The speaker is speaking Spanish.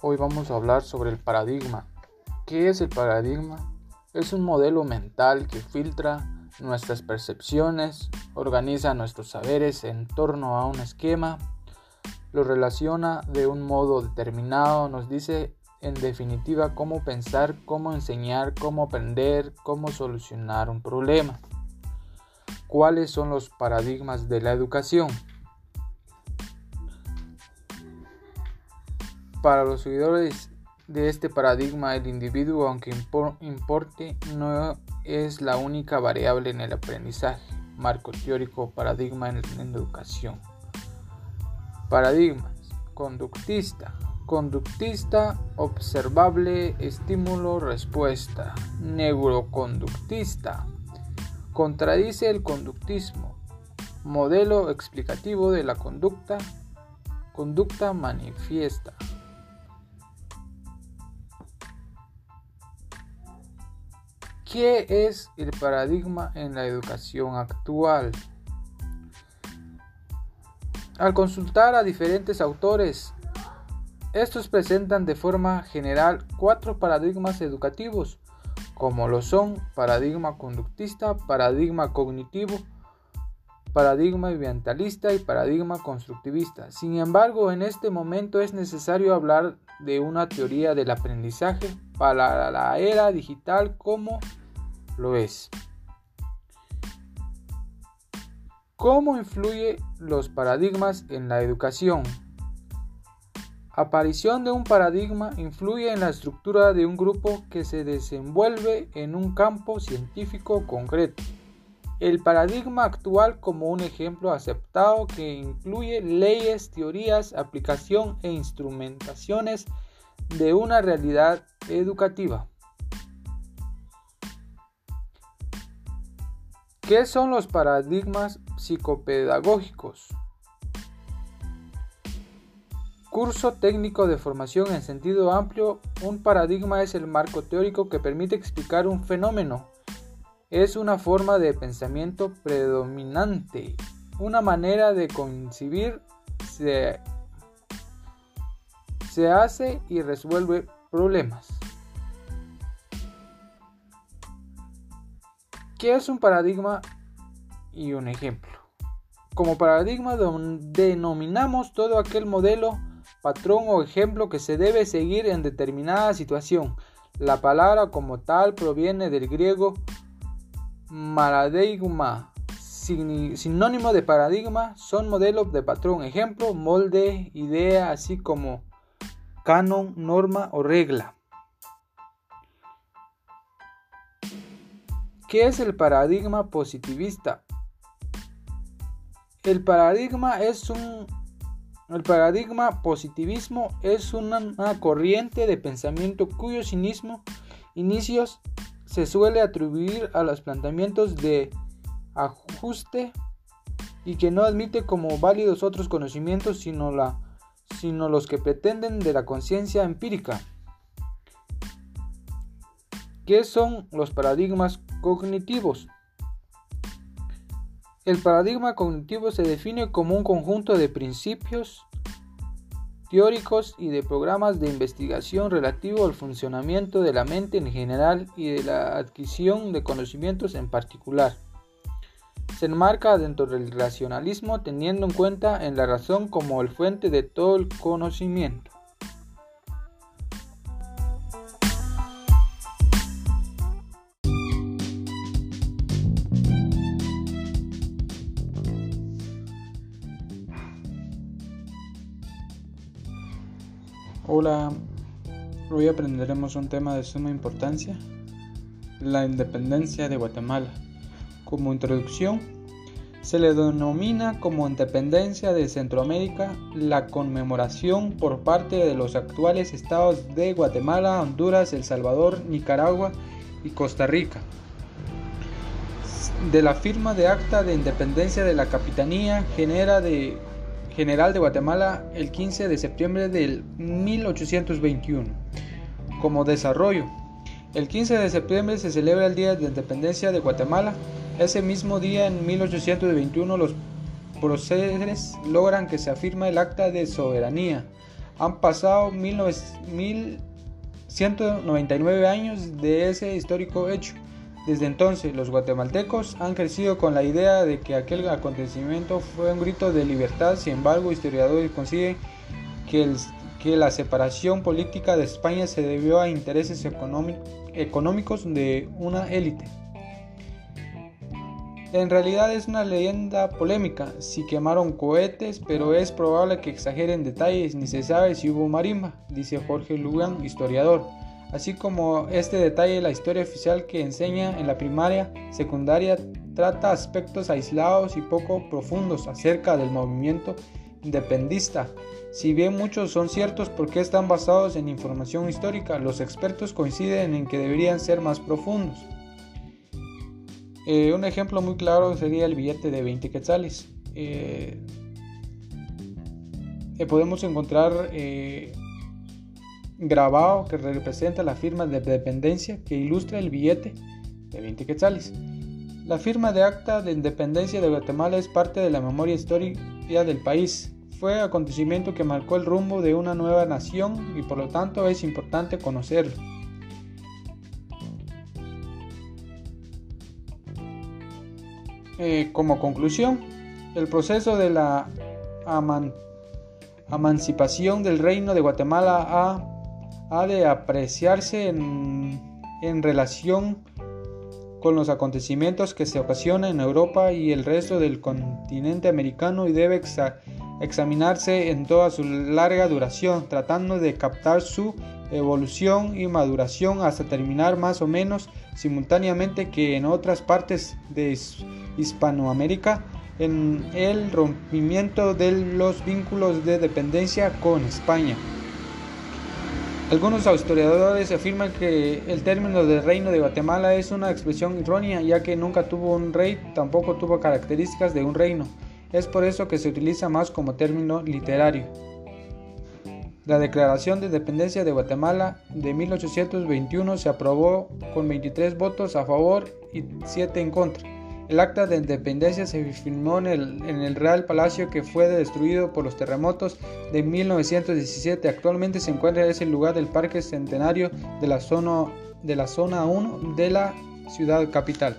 Hoy vamos a hablar sobre el paradigma. ¿Qué es el paradigma? Es un modelo mental que filtra nuestras percepciones, organiza nuestros saberes en torno a un esquema, lo relaciona de un modo determinado, nos dice en definitiva cómo pensar, cómo enseñar, cómo aprender, cómo solucionar un problema. ¿Cuáles son los paradigmas de la educación? Para los seguidores de este paradigma, el individuo, aunque importe, no es la única variable en el aprendizaje. Marco teórico paradigma en la educación. Paradigmas. Conductista. Conductista, observable, estímulo, respuesta. Neuroconductista. Contradice el conductismo. Modelo explicativo de la conducta. Conducta manifiesta. ¿Qué es el paradigma en la educación actual? Al consultar a diferentes autores, estos presentan de forma general cuatro paradigmas educativos, como lo son paradigma conductista, paradigma cognitivo, paradigma ambientalista y paradigma constructivista. Sin embargo, en este momento es necesario hablar de una teoría del aprendizaje para la era digital como lo es. ¿Cómo influye los paradigmas en la educación? Aparición de un paradigma influye en la estructura de un grupo que se desenvuelve en un campo científico concreto. El paradigma actual como un ejemplo aceptado que incluye leyes, teorías, aplicación e instrumentaciones de una realidad educativa. ¿Qué son los paradigmas psicopedagógicos? Curso técnico de formación en sentido amplio, un paradigma es el marco teórico que permite explicar un fenómeno. Es una forma de pensamiento predominante, una manera de concebir, se, se hace y resuelve problemas. ¿Qué es un paradigma y un ejemplo? Como paradigma denominamos todo aquel modelo, patrón o ejemplo que se debe seguir en determinada situación. La palabra como tal proviene del griego paradigma, sinónimo de paradigma, son modelos de patrón, ejemplo, molde, idea, así como canon, norma o regla. ¿Qué es el paradigma positivista? El paradigma es un el paradigma positivismo es una, corriente de pensamiento cuyos inicios se suele atribuir a los planteamientos de ajuste y que no admite como válidos otros conocimientos sino, la, sino los que pretenden de la conciencia empírica. ¿Qué son los paradigmas cognitivos? El paradigma cognitivo se define como un conjunto de principios teóricos y de programas de investigación relativo al funcionamiento de la mente en general y de la adquisición de conocimientos en particular. Se enmarca dentro del racionalismo teniendo en cuenta en la razón como el fuente de todo el conocimiento. Hola, hoy aprenderemos un tema de suma importancia, la independencia de Guatemala. Como introducción, se le denomina como independencia de Centroamérica la conmemoración por parte de los actuales estados de Guatemala, Honduras, El Salvador, Nicaragua y Costa Rica. De la firma de acta de independencia de la Capitanía Genera de General de Guatemala el 15 de septiembre del 1821. Como desarrollo, el 15 de septiembre se celebra el Día de Independencia de Guatemala. Ese mismo día, en 1821, los próceres logran que se afirme el Acta de Soberanía. Han pasado 1199 años de ese histórico hecho. Desde entonces, los guatemaltecos han crecido con la idea de que aquel acontecimiento fue un grito de libertad, sin embargo, historiadores consiguen que, que la separación política de España se debió a intereses económicos de una élite. En realidad es una leyenda polémica, si quemaron cohetes, pero es probable que exageren detalles, ni se sabe si hubo marimba, dice Jorge Lugan, historiador. Así como este detalle, la historia oficial que enseña en la primaria, secundaria, trata aspectos aislados y poco profundos acerca del movimiento independista. Si bien muchos son ciertos porque están basados en información histórica, los expertos coinciden en que deberían ser más profundos. Eh, un ejemplo muy claro sería el billete de 20 quetzales. Eh, eh, podemos encontrar grabado que representa la firma de dependencia que ilustra el billete de 20 quetzales. La firma de acta de independencia de Guatemala es parte de la memoria histórica del país. Fue acontecimiento que marcó el rumbo de una nueva nación y por lo tanto es importante conocerlo. Eh, como conclusión, el proceso de la emancipación del reino de Guatemala ha, de apreciarse en, relación con los acontecimientos que se ocasionan en Europa y el resto del continente americano y debe examinarse en toda su larga duración, tratando de captar su evolución y maduración hasta terminar más o menos simultáneamente que en otras partes de Hispanoamérica en el rompimiento de los vínculos de dependencia con España. Algunos historiadores afirman que el término de reino de Guatemala es una expresión errónea ya que nunca tuvo un rey, tampoco tuvo características de un reino. Es por eso que se utiliza más como término literario. La Declaración de Independencia de Guatemala de 1821 se aprobó con 23 votos a favor y 7 en contra. El acta de independencia se firmó en el, Real Palacio que fue destruido por los terremotos de 1917. Actualmente se encuentra en ese lugar del Parque Centenario de la zona, de la zona 1 de la ciudad capital.